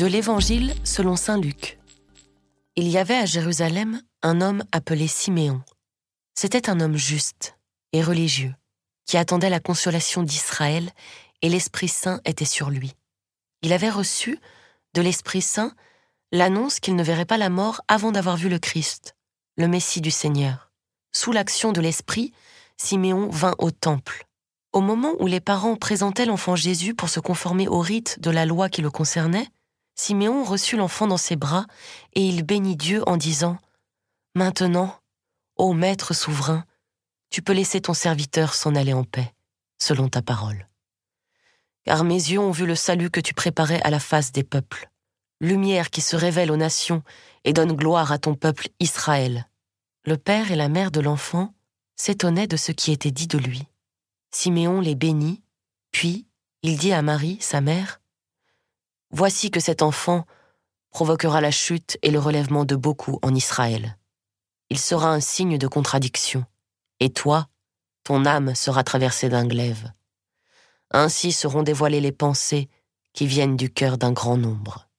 De l'Évangile selon Saint Luc. Il y avait à Jérusalem un homme appelé Siméon. C'était un homme juste et religieux, qui attendait la consolation d'Israël, et l'Esprit Saint était sur lui. Il avait reçu, de l'Esprit Saint, l'annonce qu'il ne verrait pas la mort avant d'avoir vu le Christ, le Messie du Seigneur. Sous l'action de l'Esprit, Siméon vint au temple. Au moment où les parents présentaient l'enfant Jésus pour se conformer au rite de la loi qui le concernait, Siméon reçut l'enfant dans ses bras et il bénit Dieu en disant Maintenant, ô Maître souverain, tu peux laisser ton serviteur s'en aller en paix, selon ta parole. Car mes yeux ont vu le salut que tu préparais à la face des peuples, lumière qui se révèle aux nations et donne gloire à ton peuple Israël. Le père et la mère de l'enfant s'étonnaient de ce qui était dit de lui. Siméon les bénit, puis il dit à Marie, sa mère, Voici que cet enfant provoquera la chute et le relèvement de beaucoup en Israël. Il sera un signe de contradiction, et toi, ton âme sera traversée d'un glaive. Ainsi seront dévoilées les pensées qui viennent du cœur d'un grand nombre.